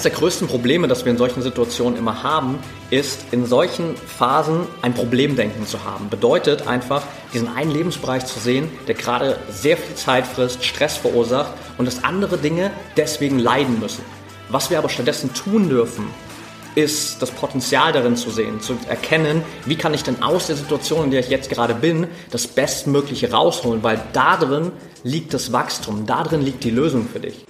Eines der größten Probleme, das wir in solchen Situationen immer haben, ist in solchen Phasen ein Problemdenken zu haben. Bedeutet einfach, diesen einen Lebensbereich zu sehen, der gerade sehr viel Zeit frisst, Stress verursacht und dass andere Dinge deswegen leiden müssen. Was wir aber stattdessen tun dürfen, ist das Potenzial darin zu sehen, zu erkennen, wie kann ich denn aus der Situation, in der ich jetzt gerade bin, das Bestmögliche rausholen, weil da drin liegt das Wachstum, da drin liegt die Lösung für dich.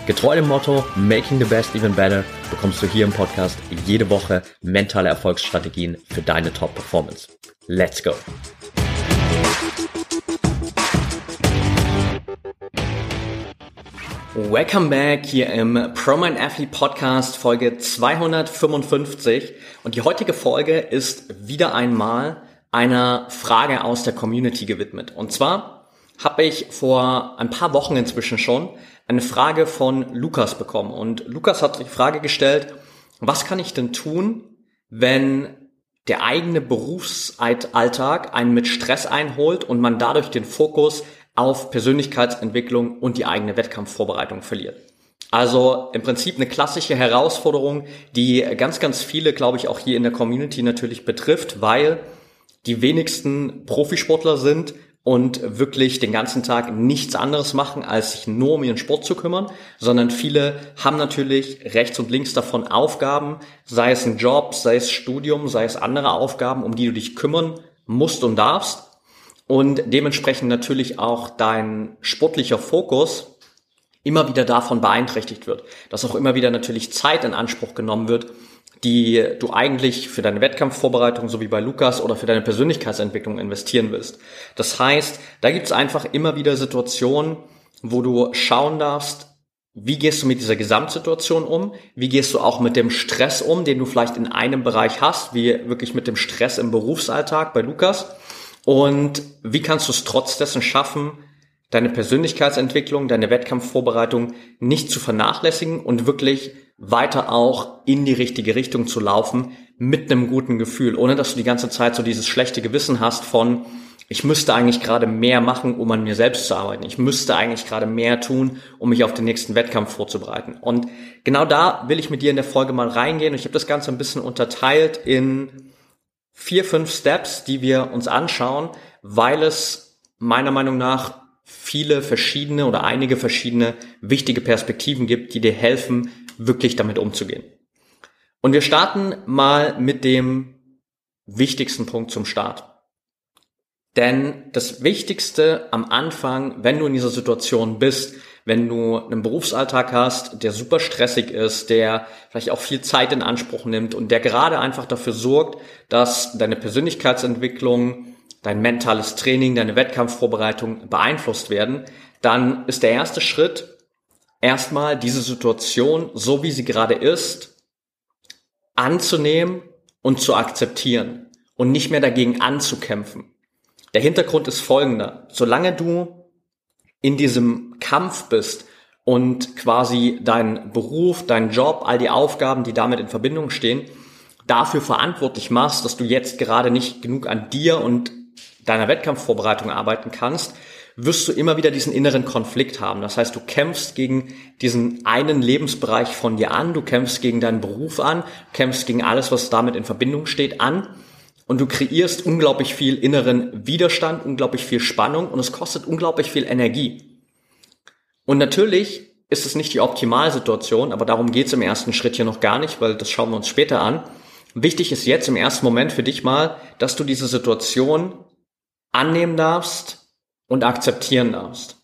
Getreu dem Motto Making the Best Even Better bekommst du hier im Podcast jede Woche mentale Erfolgsstrategien für deine Top-Performance. Let's go! Welcome back hier im ProMind Athlete Podcast Folge 255 und die heutige Folge ist wieder einmal einer Frage aus der Community gewidmet. Und zwar habe ich vor ein paar Wochen inzwischen schon eine Frage von Lukas bekommen und Lukas hat die Frage gestellt, was kann ich denn tun, wenn der eigene Berufsalltag einen mit Stress einholt und man dadurch den Fokus auf Persönlichkeitsentwicklung und die eigene Wettkampfvorbereitung verliert. Also im Prinzip eine klassische Herausforderung, die ganz, ganz viele, glaube ich, auch hier in der Community natürlich betrifft, weil die wenigsten Profisportler sind und wirklich den ganzen Tag nichts anderes machen, als sich nur um ihren Sport zu kümmern, sondern viele haben natürlich rechts und links davon Aufgaben, sei es ein Job, sei es Studium, sei es andere Aufgaben, um die du dich kümmern musst und darfst. Und dementsprechend natürlich auch dein sportlicher Fokus immer wieder davon beeinträchtigt wird, dass auch immer wieder natürlich Zeit in Anspruch genommen wird, die du eigentlich für deine Wettkampfvorbereitung, so wie bei Lukas, oder für deine Persönlichkeitsentwicklung investieren willst. Das heißt, da gibt es einfach immer wieder Situationen, wo du schauen darfst, wie gehst du mit dieser Gesamtsituation um? Wie gehst du auch mit dem Stress um, den du vielleicht in einem Bereich hast, wie wirklich mit dem Stress im Berufsalltag bei Lukas? Und wie kannst du es trotz dessen schaffen, deine Persönlichkeitsentwicklung, deine Wettkampfvorbereitung nicht zu vernachlässigen und wirklich weiter auch in die richtige Richtung zu laufen mit einem guten Gefühl, ohne dass du die ganze Zeit so dieses schlechte Gewissen hast von, ich müsste eigentlich gerade mehr machen, um an mir selbst zu arbeiten. Ich müsste eigentlich gerade mehr tun, um mich auf den nächsten Wettkampf vorzubereiten. Und genau da will ich mit dir in der Folge mal reingehen. Ich habe das Ganze ein bisschen unterteilt in vier, fünf Steps, die wir uns anschauen, weil es meiner Meinung nach viele verschiedene oder einige verschiedene wichtige Perspektiven gibt, die dir helfen, wirklich damit umzugehen. Und wir starten mal mit dem wichtigsten Punkt zum Start. Denn das Wichtigste am Anfang, wenn du in dieser Situation bist, wenn du einen Berufsalltag hast, der super stressig ist, der vielleicht auch viel Zeit in Anspruch nimmt und der gerade einfach dafür sorgt, dass deine Persönlichkeitsentwicklung, dein mentales Training, deine Wettkampfvorbereitung beeinflusst werden, dann ist der erste Schritt erstmal diese Situation, so wie sie gerade ist, anzunehmen und zu akzeptieren und nicht mehr dagegen anzukämpfen. Der Hintergrund ist folgender. Solange du in diesem Kampf bist und quasi dein Beruf, dein Job, all die Aufgaben, die damit in Verbindung stehen, dafür verantwortlich machst, dass du jetzt gerade nicht genug an dir und deiner Wettkampfvorbereitung arbeiten kannst, wirst du immer wieder diesen inneren Konflikt haben. Das heißt, du kämpfst gegen diesen einen Lebensbereich von dir an, du kämpfst gegen deinen Beruf an, kämpfst gegen alles, was damit in Verbindung steht, an und du kreierst unglaublich viel inneren Widerstand, unglaublich viel Spannung und es kostet unglaublich viel Energie. Und natürlich ist es nicht die Optimalsituation, aber darum geht es im ersten Schritt hier noch gar nicht, weil das schauen wir uns später an. Wichtig ist jetzt im ersten Moment für dich mal, dass du diese Situation annehmen darfst und akzeptieren darfst.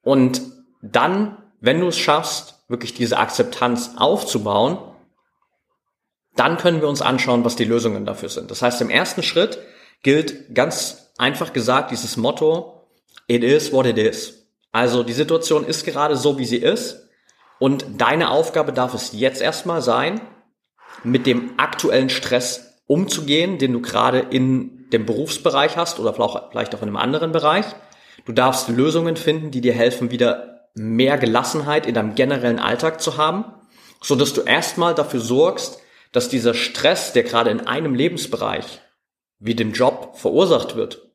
Und dann, wenn du es schaffst, wirklich diese Akzeptanz aufzubauen, dann können wir uns anschauen, was die Lösungen dafür sind. Das heißt, im ersten Schritt gilt ganz einfach gesagt dieses Motto, it is what it is. Also die Situation ist gerade so, wie sie ist Und deine Aufgabe darf es jetzt erstmal sein, mit dem aktuellen Stress umzugehen, den du gerade in dem Berufsbereich hast oder vielleicht auch in einem anderen Bereich. Du darfst Lösungen finden, die dir helfen, wieder mehr Gelassenheit in deinem generellen Alltag zu haben, so dass du erstmal dafür sorgst, dass dieser Stress, der gerade in einem Lebensbereich wie dem Job verursacht wird,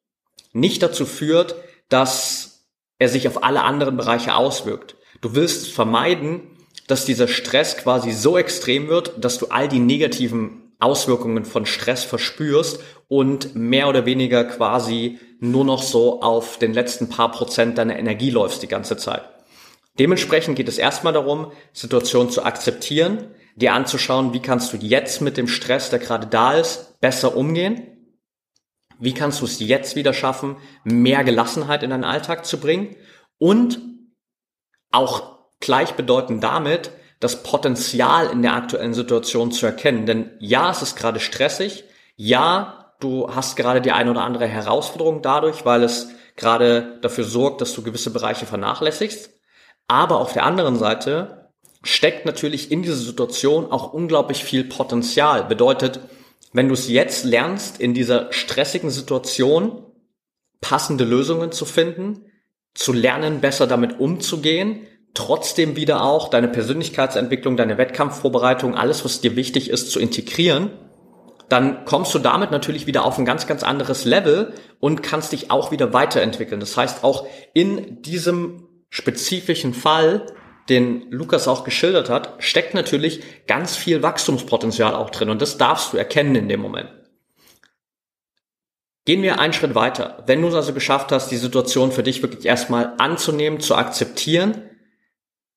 nicht dazu führt, dass er sich auf alle anderen Bereiche auswirkt. Du willst vermeiden, dass dieser Stress quasi so extrem wird, dass du all die negativen Auswirkungen von Stress verspürst und mehr oder weniger quasi nur noch so auf den letzten paar Prozent deiner Energie läufst die ganze Zeit. Dementsprechend geht es erstmal darum, Situationen zu akzeptieren, dir anzuschauen, wie kannst du jetzt mit dem Stress, der gerade da ist, besser umgehen wie kannst du es jetzt wieder schaffen, mehr Gelassenheit in deinen Alltag zu bringen? Und auch gleichbedeutend damit, das Potenzial in der aktuellen Situation zu erkennen. Denn ja, es ist gerade stressig. Ja, du hast gerade die eine oder andere Herausforderung dadurch, weil es gerade dafür sorgt, dass du gewisse Bereiche vernachlässigst. Aber auf der anderen Seite steckt natürlich in dieser Situation auch unglaublich viel Potenzial. Bedeutet, wenn du es jetzt lernst, in dieser stressigen Situation passende Lösungen zu finden, zu lernen, besser damit umzugehen, trotzdem wieder auch deine Persönlichkeitsentwicklung, deine Wettkampfvorbereitung, alles, was dir wichtig ist, zu integrieren, dann kommst du damit natürlich wieder auf ein ganz, ganz anderes Level und kannst dich auch wieder weiterentwickeln. Das heißt, auch in diesem spezifischen Fall den Lukas auch geschildert hat, steckt natürlich ganz viel Wachstumspotenzial auch drin und das darfst du erkennen in dem Moment. Gehen wir einen Schritt weiter. Wenn du es also geschafft hast, die Situation für dich wirklich erstmal anzunehmen, zu akzeptieren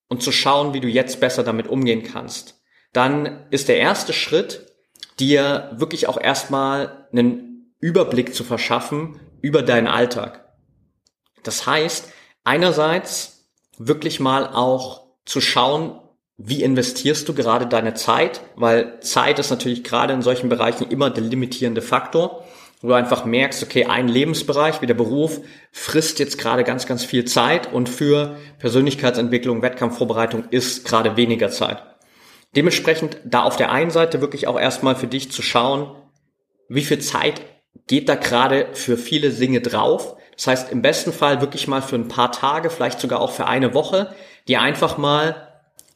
und zu schauen, wie du jetzt besser damit umgehen kannst, dann ist der erste Schritt, dir wirklich auch erstmal einen Überblick zu verschaffen über deinen Alltag. Das heißt, einerseits wirklich mal auch zu schauen, wie investierst du gerade deine Zeit, weil Zeit ist natürlich gerade in solchen Bereichen immer der limitierende Faktor, wo du einfach merkst, okay, ein Lebensbereich wie der Beruf frisst jetzt gerade ganz, ganz viel Zeit und für Persönlichkeitsentwicklung, Wettkampfvorbereitung ist gerade weniger Zeit. Dementsprechend da auf der einen Seite wirklich auch erstmal für dich zu schauen, wie viel Zeit geht da gerade für viele Dinge drauf das heißt, im besten Fall wirklich mal für ein paar Tage, vielleicht sogar auch für eine Woche, die einfach mal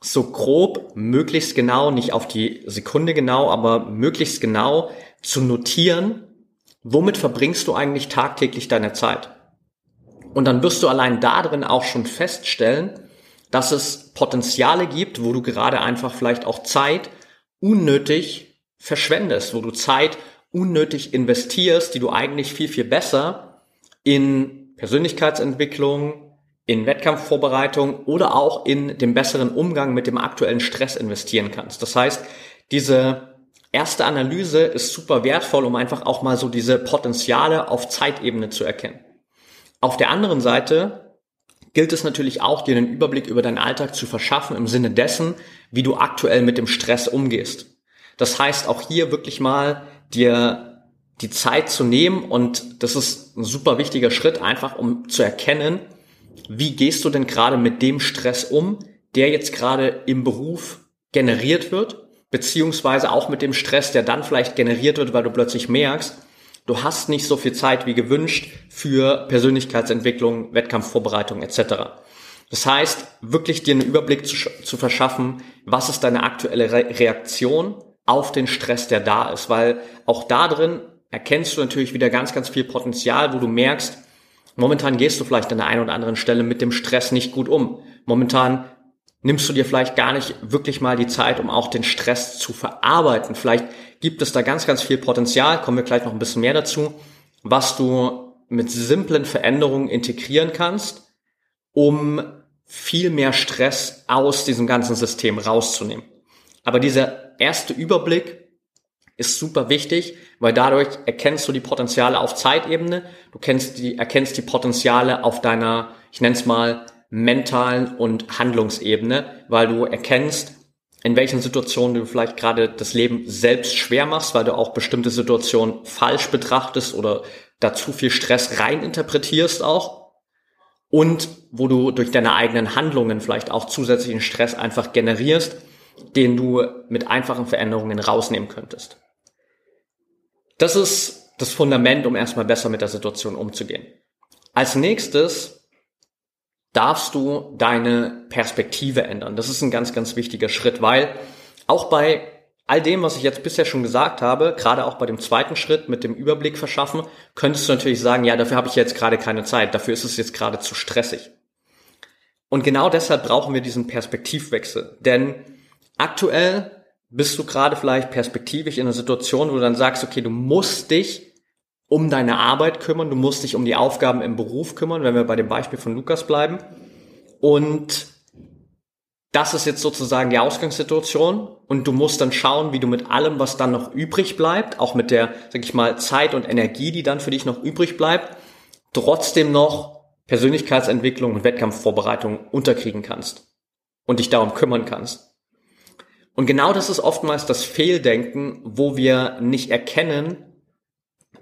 so grob, möglichst genau, nicht auf die Sekunde genau, aber möglichst genau zu notieren, womit verbringst du eigentlich tagtäglich deine Zeit. Und dann wirst du allein darin auch schon feststellen, dass es Potenziale gibt, wo du gerade einfach vielleicht auch Zeit unnötig verschwendest, wo du Zeit unnötig investierst, die du eigentlich viel, viel besser in Persönlichkeitsentwicklung, in Wettkampfvorbereitung oder auch in dem besseren Umgang mit dem aktuellen Stress investieren kannst. Das heißt, diese erste Analyse ist super wertvoll, um einfach auch mal so diese Potenziale auf Zeitebene zu erkennen. Auf der anderen Seite gilt es natürlich auch, dir einen Überblick über deinen Alltag zu verschaffen im Sinne dessen, wie du aktuell mit dem Stress umgehst. Das heißt, auch hier wirklich mal dir die Zeit zu nehmen und das ist ein super wichtiger Schritt, einfach um zu erkennen, wie gehst du denn gerade mit dem Stress um, der jetzt gerade im Beruf generiert wird, beziehungsweise auch mit dem Stress, der dann vielleicht generiert wird, weil du plötzlich merkst, du hast nicht so viel Zeit wie gewünscht für Persönlichkeitsentwicklung, Wettkampfvorbereitung etc. Das heißt, wirklich dir einen Überblick zu, zu verschaffen, was ist deine aktuelle Re Reaktion auf den Stress, der da ist, weil auch da drin erkennst du natürlich wieder ganz, ganz viel Potenzial, wo du merkst, momentan gehst du vielleicht an der einen oder anderen Stelle mit dem Stress nicht gut um. Momentan nimmst du dir vielleicht gar nicht wirklich mal die Zeit, um auch den Stress zu verarbeiten. Vielleicht gibt es da ganz, ganz viel Potenzial, kommen wir gleich noch ein bisschen mehr dazu, was du mit simplen Veränderungen integrieren kannst, um viel mehr Stress aus diesem ganzen System rauszunehmen. Aber dieser erste Überblick ist super wichtig, weil dadurch erkennst du die Potenziale auf Zeitebene, du kennst die, erkennst die Potenziale auf deiner, ich nenne es mal, mentalen und Handlungsebene, weil du erkennst, in welchen Situationen du vielleicht gerade das Leben selbst schwer machst, weil du auch bestimmte Situationen falsch betrachtest oder da zu viel Stress reininterpretierst auch. und wo du durch deine eigenen Handlungen vielleicht auch zusätzlichen Stress einfach generierst, den du mit einfachen Veränderungen rausnehmen könntest. Das ist das Fundament, um erstmal besser mit der Situation umzugehen. Als nächstes darfst du deine Perspektive ändern. Das ist ein ganz, ganz wichtiger Schritt, weil auch bei all dem, was ich jetzt bisher schon gesagt habe, gerade auch bei dem zweiten Schritt mit dem Überblick verschaffen, könntest du natürlich sagen, ja, dafür habe ich jetzt gerade keine Zeit, dafür ist es jetzt gerade zu stressig. Und genau deshalb brauchen wir diesen Perspektivwechsel. Denn aktuell bist du gerade vielleicht perspektivisch in einer Situation, wo du dann sagst, okay, du musst dich um deine Arbeit kümmern, du musst dich um die Aufgaben im Beruf kümmern, wenn wir bei dem Beispiel von Lukas bleiben. Und das ist jetzt sozusagen die Ausgangssituation und du musst dann schauen, wie du mit allem, was dann noch übrig bleibt, auch mit der, sag ich mal, Zeit und Energie, die dann für dich noch übrig bleibt, trotzdem noch Persönlichkeitsentwicklung und Wettkampfvorbereitung unterkriegen kannst und dich darum kümmern kannst. Und genau das ist oftmals das Fehldenken, wo wir nicht erkennen,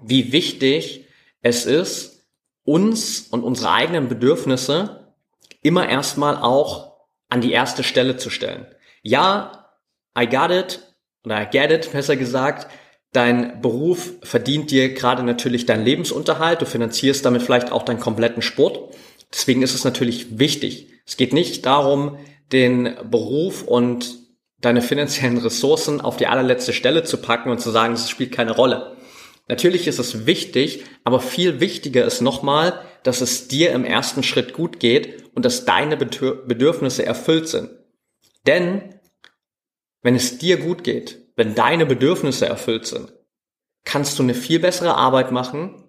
wie wichtig es ist, uns und unsere eigenen Bedürfnisse immer erstmal auch an die erste Stelle zu stellen. Ja, I got it, oder I get it, besser gesagt, dein Beruf verdient dir gerade natürlich deinen Lebensunterhalt, du finanzierst damit vielleicht auch deinen kompletten Sport. Deswegen ist es natürlich wichtig. Es geht nicht darum, den Beruf und deine finanziellen Ressourcen auf die allerletzte Stelle zu packen und zu sagen, es spielt keine Rolle. Natürlich ist es wichtig, aber viel wichtiger ist nochmal, dass es dir im ersten Schritt gut geht und dass deine Bedürfnisse erfüllt sind. Denn wenn es dir gut geht, wenn deine Bedürfnisse erfüllt sind, kannst du eine viel bessere Arbeit machen,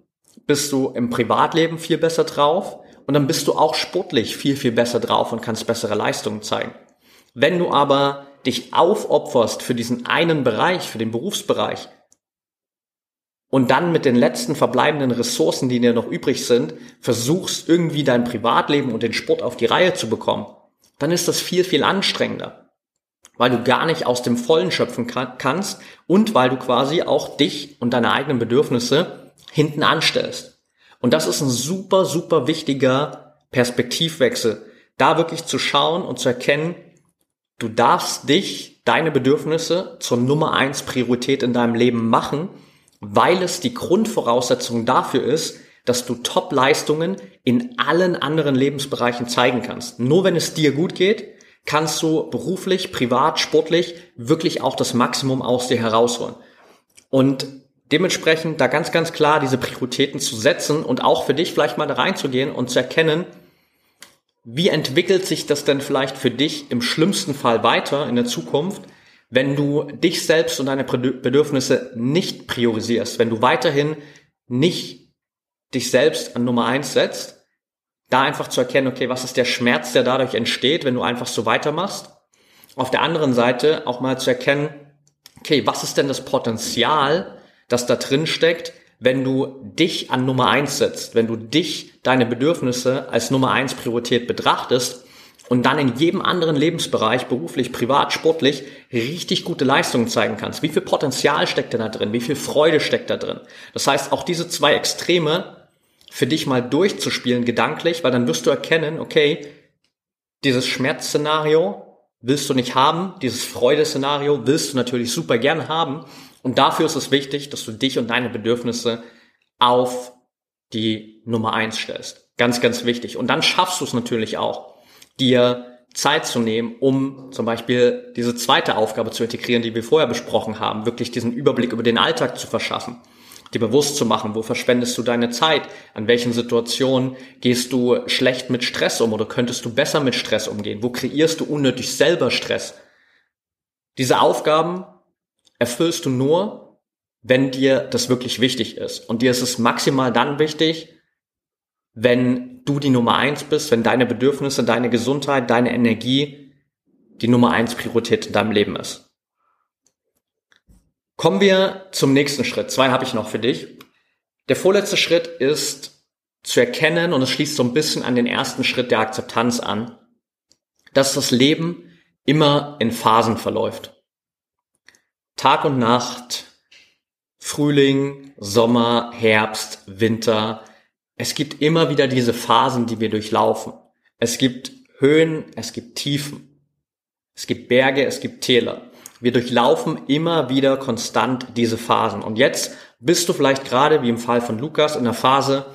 bist du im Privatleben viel besser drauf und dann bist du auch sportlich viel, viel besser drauf und kannst bessere Leistungen zeigen. Wenn du aber dich aufopferst für diesen einen Bereich, für den Berufsbereich, und dann mit den letzten verbleibenden Ressourcen, die dir noch übrig sind, versuchst irgendwie dein Privatleben und den Sport auf die Reihe zu bekommen, dann ist das viel, viel anstrengender. Weil du gar nicht aus dem Vollen schöpfen kann, kannst und weil du quasi auch dich und deine eigenen Bedürfnisse hinten anstellst. Und das ist ein super, super wichtiger Perspektivwechsel. Da wirklich zu schauen und zu erkennen, du darfst dich, deine Bedürfnisse zur Nummer eins Priorität in deinem Leben machen weil es die Grundvoraussetzung dafür ist, dass du Top-Leistungen in allen anderen Lebensbereichen zeigen kannst. Nur wenn es dir gut geht, kannst du beruflich, privat, sportlich wirklich auch das Maximum aus dir herausholen. Und dementsprechend da ganz, ganz klar diese Prioritäten zu setzen und auch für dich vielleicht mal da reinzugehen und zu erkennen, wie entwickelt sich das denn vielleicht für dich im schlimmsten Fall weiter in der Zukunft, wenn du dich selbst und deine Bedürfnisse nicht priorisierst, wenn du weiterhin nicht dich selbst an Nummer eins setzt, da einfach zu erkennen, okay, was ist der Schmerz, der dadurch entsteht, wenn du einfach so weitermachst. Auf der anderen Seite auch mal zu erkennen, okay, was ist denn das Potenzial, das da drin steckt, wenn du dich an Nummer eins setzt, wenn du dich, deine Bedürfnisse als Nummer eins Priorität betrachtest und dann in jedem anderen Lebensbereich, beruflich, privat, sportlich, richtig gute Leistungen zeigen kannst. Wie viel Potenzial steckt da drin? Wie viel Freude steckt da drin? Das heißt, auch diese zwei Extreme für dich mal durchzuspielen, gedanklich, weil dann wirst du erkennen, okay, dieses Schmerzszenario willst du nicht haben, dieses Freudeszenario willst du natürlich super gern haben. Und dafür ist es wichtig, dass du dich und deine Bedürfnisse auf die Nummer eins stellst. Ganz, ganz wichtig. Und dann schaffst du es natürlich auch dir Zeit zu nehmen, um zum Beispiel diese zweite Aufgabe zu integrieren, die wir vorher besprochen haben, wirklich diesen Überblick über den Alltag zu verschaffen, dir bewusst zu machen, wo verschwendest du deine Zeit, an welchen Situationen gehst du schlecht mit Stress um oder könntest du besser mit Stress umgehen, wo kreierst du unnötig selber Stress. Diese Aufgaben erfüllst du nur, wenn dir das wirklich wichtig ist. Und dir ist es maximal dann wichtig, wenn du die Nummer eins bist, wenn deine Bedürfnisse, deine Gesundheit, deine Energie die Nummer eins Priorität in deinem Leben ist. Kommen wir zum nächsten Schritt. Zwei habe ich noch für dich. Der vorletzte Schritt ist zu erkennen, und es schließt so ein bisschen an den ersten Schritt der Akzeptanz an, dass das Leben immer in Phasen verläuft. Tag und Nacht, Frühling, Sommer, Herbst, Winter, es gibt immer wieder diese Phasen, die wir durchlaufen. Es gibt Höhen, es gibt Tiefen. Es gibt Berge, es gibt Täler. Wir durchlaufen immer wieder konstant diese Phasen. Und jetzt bist du vielleicht gerade, wie im Fall von Lukas, in einer Phase,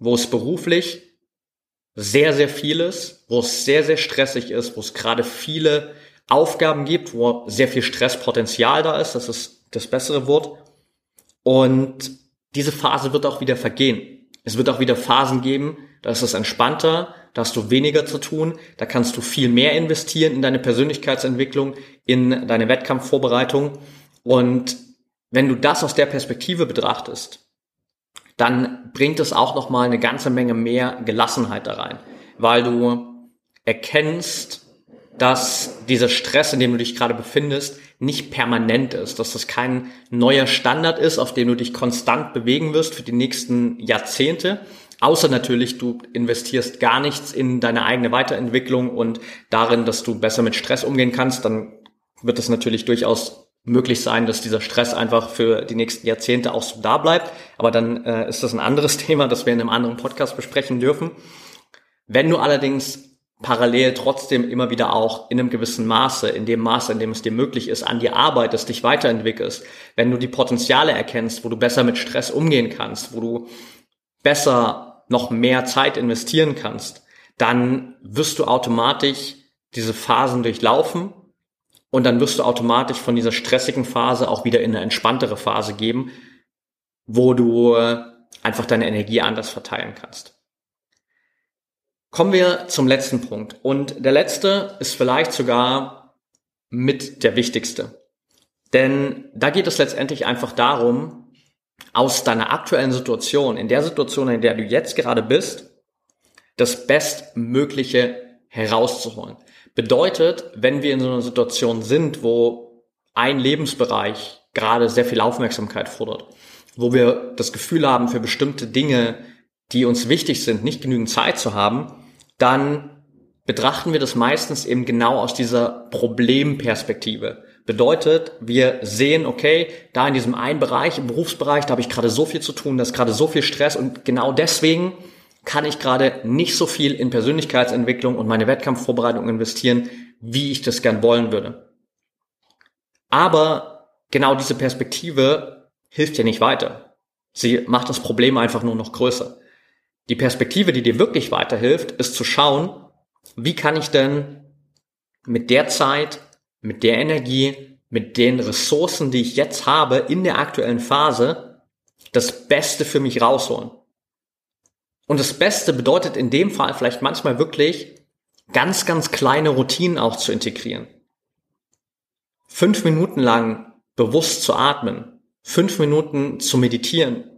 wo es beruflich sehr, sehr viel ist, wo es sehr, sehr stressig ist, wo es gerade viele Aufgaben gibt, wo sehr viel Stresspotenzial da ist. Das ist das bessere Wort. Und diese Phase wird auch wieder vergehen. Es wird auch wieder Phasen geben, da ist es entspannter, da hast du weniger zu tun, da kannst du viel mehr investieren in deine Persönlichkeitsentwicklung, in deine Wettkampfvorbereitung. Und wenn du das aus der Perspektive betrachtest, dann bringt es auch nochmal eine ganze Menge mehr Gelassenheit da rein, weil du erkennst, dass dieser Stress, in dem du dich gerade befindest, nicht permanent ist, dass das kein neuer Standard ist, auf dem du dich konstant bewegen wirst für die nächsten Jahrzehnte. Außer natürlich, du investierst gar nichts in deine eigene Weiterentwicklung und darin, dass du besser mit Stress umgehen kannst, dann wird es natürlich durchaus möglich sein, dass dieser Stress einfach für die nächsten Jahrzehnte auch so da bleibt. Aber dann äh, ist das ein anderes Thema, das wir in einem anderen Podcast besprechen dürfen. Wenn du allerdings parallel trotzdem immer wieder auch in einem gewissen Maße, in dem Maße, in dem es dir möglich ist, an dir arbeitest, dich weiterentwickelst, wenn du die Potenziale erkennst, wo du besser mit Stress umgehen kannst, wo du besser noch mehr Zeit investieren kannst, dann wirst du automatisch diese Phasen durchlaufen und dann wirst du automatisch von dieser stressigen Phase auch wieder in eine entspanntere Phase geben, wo du einfach deine Energie anders verteilen kannst. Kommen wir zum letzten Punkt. Und der letzte ist vielleicht sogar mit der wichtigste. Denn da geht es letztendlich einfach darum, aus deiner aktuellen Situation, in der Situation, in der du jetzt gerade bist, das Bestmögliche herauszuholen. Bedeutet, wenn wir in so einer Situation sind, wo ein Lebensbereich gerade sehr viel Aufmerksamkeit fordert, wo wir das Gefühl haben, für bestimmte Dinge, die uns wichtig sind, nicht genügend Zeit zu haben, dann betrachten wir das meistens eben genau aus dieser Problemperspektive. Bedeutet, wir sehen, okay, da in diesem einen Bereich, im Berufsbereich, da habe ich gerade so viel zu tun, da ist gerade so viel Stress und genau deswegen kann ich gerade nicht so viel in Persönlichkeitsentwicklung und meine Wettkampfvorbereitung investieren, wie ich das gern wollen würde. Aber genau diese Perspektive hilft ja nicht weiter. Sie macht das Problem einfach nur noch größer. Die Perspektive, die dir wirklich weiterhilft, ist zu schauen, wie kann ich denn mit der Zeit, mit der Energie, mit den Ressourcen, die ich jetzt habe in der aktuellen Phase, das Beste für mich rausholen. Und das Beste bedeutet in dem Fall vielleicht manchmal wirklich ganz, ganz kleine Routinen auch zu integrieren. Fünf Minuten lang bewusst zu atmen, fünf Minuten zu meditieren,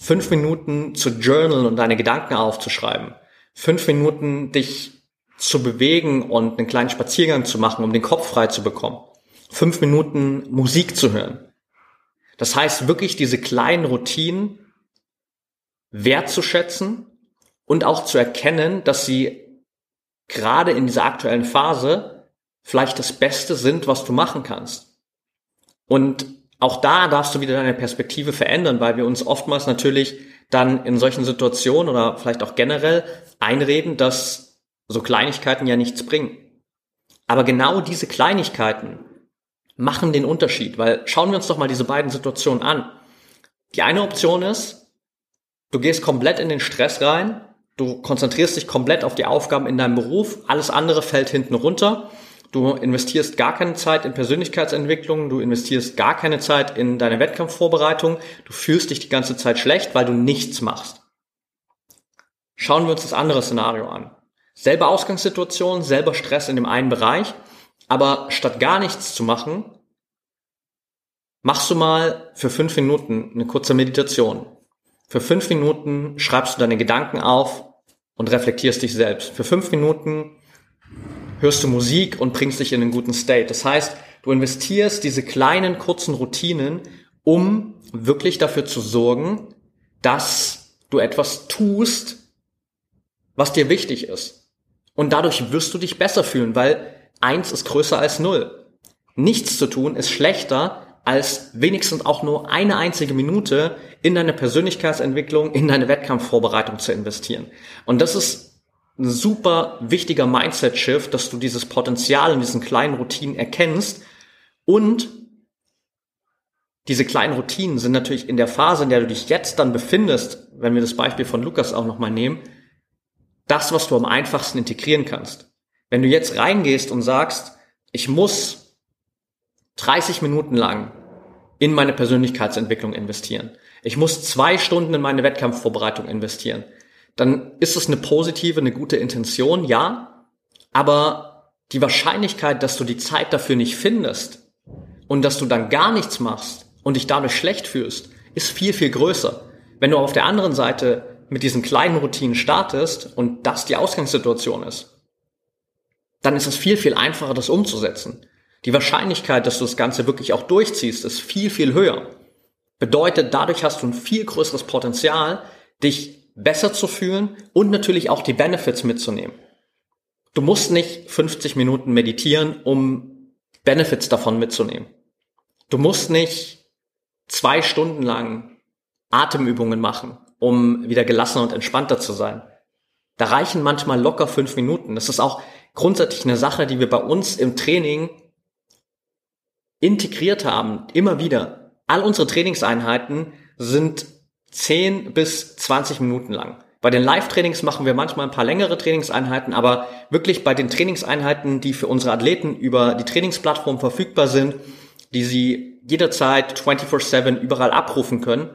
fünf Minuten zu journalen und deine Gedanken aufzuschreiben, fünf Minuten dich zu bewegen und einen kleinen Spaziergang zu machen, um den Kopf frei zu bekommen, fünf Minuten Musik zu hören. Das heißt wirklich diese kleinen Routinen wertzuschätzen und auch zu erkennen, dass sie gerade in dieser aktuellen Phase vielleicht das Beste sind, was du machen kannst. Und auch da darfst du wieder deine Perspektive verändern, weil wir uns oftmals natürlich dann in solchen Situationen oder vielleicht auch generell einreden, dass so Kleinigkeiten ja nichts bringen. Aber genau diese Kleinigkeiten machen den Unterschied, weil schauen wir uns doch mal diese beiden Situationen an. Die eine Option ist, du gehst komplett in den Stress rein, du konzentrierst dich komplett auf die Aufgaben in deinem Beruf, alles andere fällt hinten runter Du investierst gar keine Zeit in Persönlichkeitsentwicklung, du investierst gar keine Zeit in deine Wettkampfvorbereitung, du fühlst dich die ganze Zeit schlecht, weil du nichts machst. Schauen wir uns das andere Szenario an. Selber Ausgangssituation, selber Stress in dem einen Bereich, aber statt gar nichts zu machen, machst du mal für fünf Minuten eine kurze Meditation. Für fünf Minuten schreibst du deine Gedanken auf und reflektierst dich selbst. Für fünf Minuten hörst du Musik und bringst dich in einen guten State. Das heißt, du investierst diese kleinen, kurzen Routinen, um wirklich dafür zu sorgen, dass du etwas tust, was dir wichtig ist. Und dadurch wirst du dich besser fühlen, weil eins ist größer als null. Nichts zu tun ist schlechter als wenigstens auch nur eine einzige Minute in deine Persönlichkeitsentwicklung, in deine Wettkampfvorbereitung zu investieren. Und das ist ein super wichtiger Mindset-Shift, dass du dieses Potenzial in diesen kleinen Routinen erkennst. Und diese kleinen Routinen sind natürlich in der Phase, in der du dich jetzt dann befindest, wenn wir das Beispiel von Lukas auch nochmal nehmen, das, was du am einfachsten integrieren kannst. Wenn du jetzt reingehst und sagst, ich muss 30 Minuten lang in meine Persönlichkeitsentwicklung investieren, ich muss zwei Stunden in meine Wettkampfvorbereitung investieren, dann ist es eine positive, eine gute Intention, ja, aber die Wahrscheinlichkeit, dass du die Zeit dafür nicht findest und dass du dann gar nichts machst und dich dadurch schlecht fühlst, ist viel, viel größer. Wenn du auf der anderen Seite mit diesen kleinen Routinen startest und das die Ausgangssituation ist, dann ist es viel, viel einfacher, das umzusetzen. Die Wahrscheinlichkeit, dass du das Ganze wirklich auch durchziehst, ist viel, viel höher. Bedeutet, dadurch hast du ein viel größeres Potenzial, dich besser zu fühlen und natürlich auch die Benefits mitzunehmen. Du musst nicht 50 Minuten meditieren, um Benefits davon mitzunehmen. Du musst nicht zwei Stunden lang Atemübungen machen, um wieder gelassener und entspannter zu sein. Da reichen manchmal locker fünf Minuten. Das ist auch grundsätzlich eine Sache, die wir bei uns im Training integriert haben, immer wieder. All unsere Trainingseinheiten sind 10 bis 20 Minuten lang. Bei den Live-Trainings machen wir manchmal ein paar längere Trainingseinheiten, aber wirklich bei den Trainingseinheiten, die für unsere Athleten über die Trainingsplattform verfügbar sind, die sie jederzeit 24-7 überall abrufen können,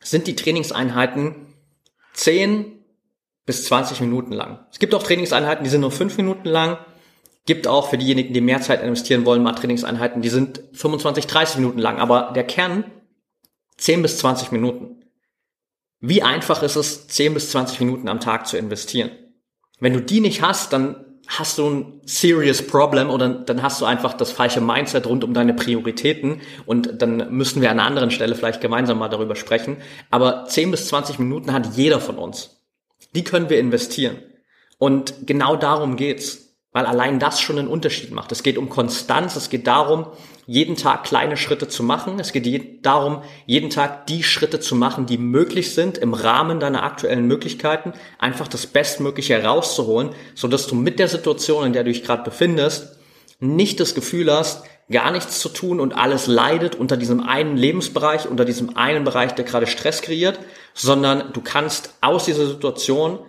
sind die Trainingseinheiten 10 bis 20 Minuten lang. Es gibt auch Trainingseinheiten, die sind nur 5 Minuten lang. Gibt auch für diejenigen, die mehr Zeit investieren wollen, mal Trainingseinheiten, die sind 25, 30 Minuten lang. Aber der Kern 10 bis 20 Minuten. Wie einfach ist es, 10 bis 20 Minuten am Tag zu investieren? Wenn du die nicht hast, dann hast du ein serious problem oder dann hast du einfach das falsche Mindset rund um deine Prioritäten und dann müssen wir an einer anderen Stelle vielleicht gemeinsam mal darüber sprechen. Aber 10 bis 20 Minuten hat jeder von uns. Die können wir investieren. Und genau darum geht's weil allein das schon einen Unterschied macht. Es geht um Konstanz, es geht darum, jeden Tag kleine Schritte zu machen. Es geht darum, jeden Tag die Schritte zu machen, die möglich sind im Rahmen deiner aktuellen Möglichkeiten, einfach das Bestmögliche herauszuholen, so dass du mit der Situation, in der du dich gerade befindest, nicht das Gefühl hast, gar nichts zu tun und alles leidet unter diesem einen Lebensbereich, unter diesem einen Bereich, der gerade Stress kreiert, sondern du kannst aus dieser Situation,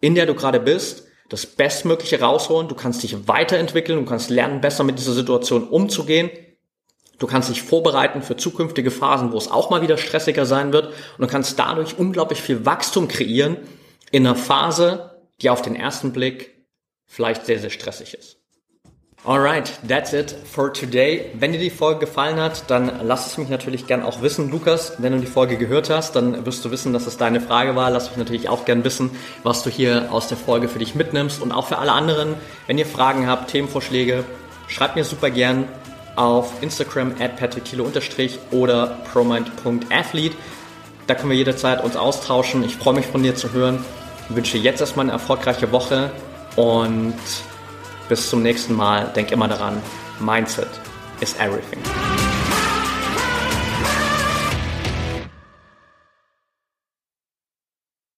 in der du gerade bist, das Bestmögliche rausholen, du kannst dich weiterentwickeln, du kannst lernen, besser mit dieser Situation umzugehen. Du kannst dich vorbereiten für zukünftige Phasen, wo es auch mal wieder stressiger sein wird. Und du kannst dadurch unglaublich viel Wachstum kreieren in einer Phase, die auf den ersten Blick vielleicht sehr, sehr stressig ist. Alright, that's it for today. Wenn dir die Folge gefallen hat, dann lass es mich natürlich gern auch wissen. Lukas, wenn du die Folge gehört hast, dann wirst du wissen, dass es deine Frage war. Lass mich natürlich auch gern wissen, was du hier aus der Folge für dich mitnimmst. Und auch für alle anderen, wenn ihr Fragen habt, Themenvorschläge, schreibt mir super gern auf Instagram at patrickthiele- oder promind.athlete. Da können wir jederzeit uns austauschen. Ich freue mich von dir zu hören. Ich wünsche jetzt erstmal eine erfolgreiche Woche und bis zum nächsten Mal. Denk immer daran, Mindset is everything.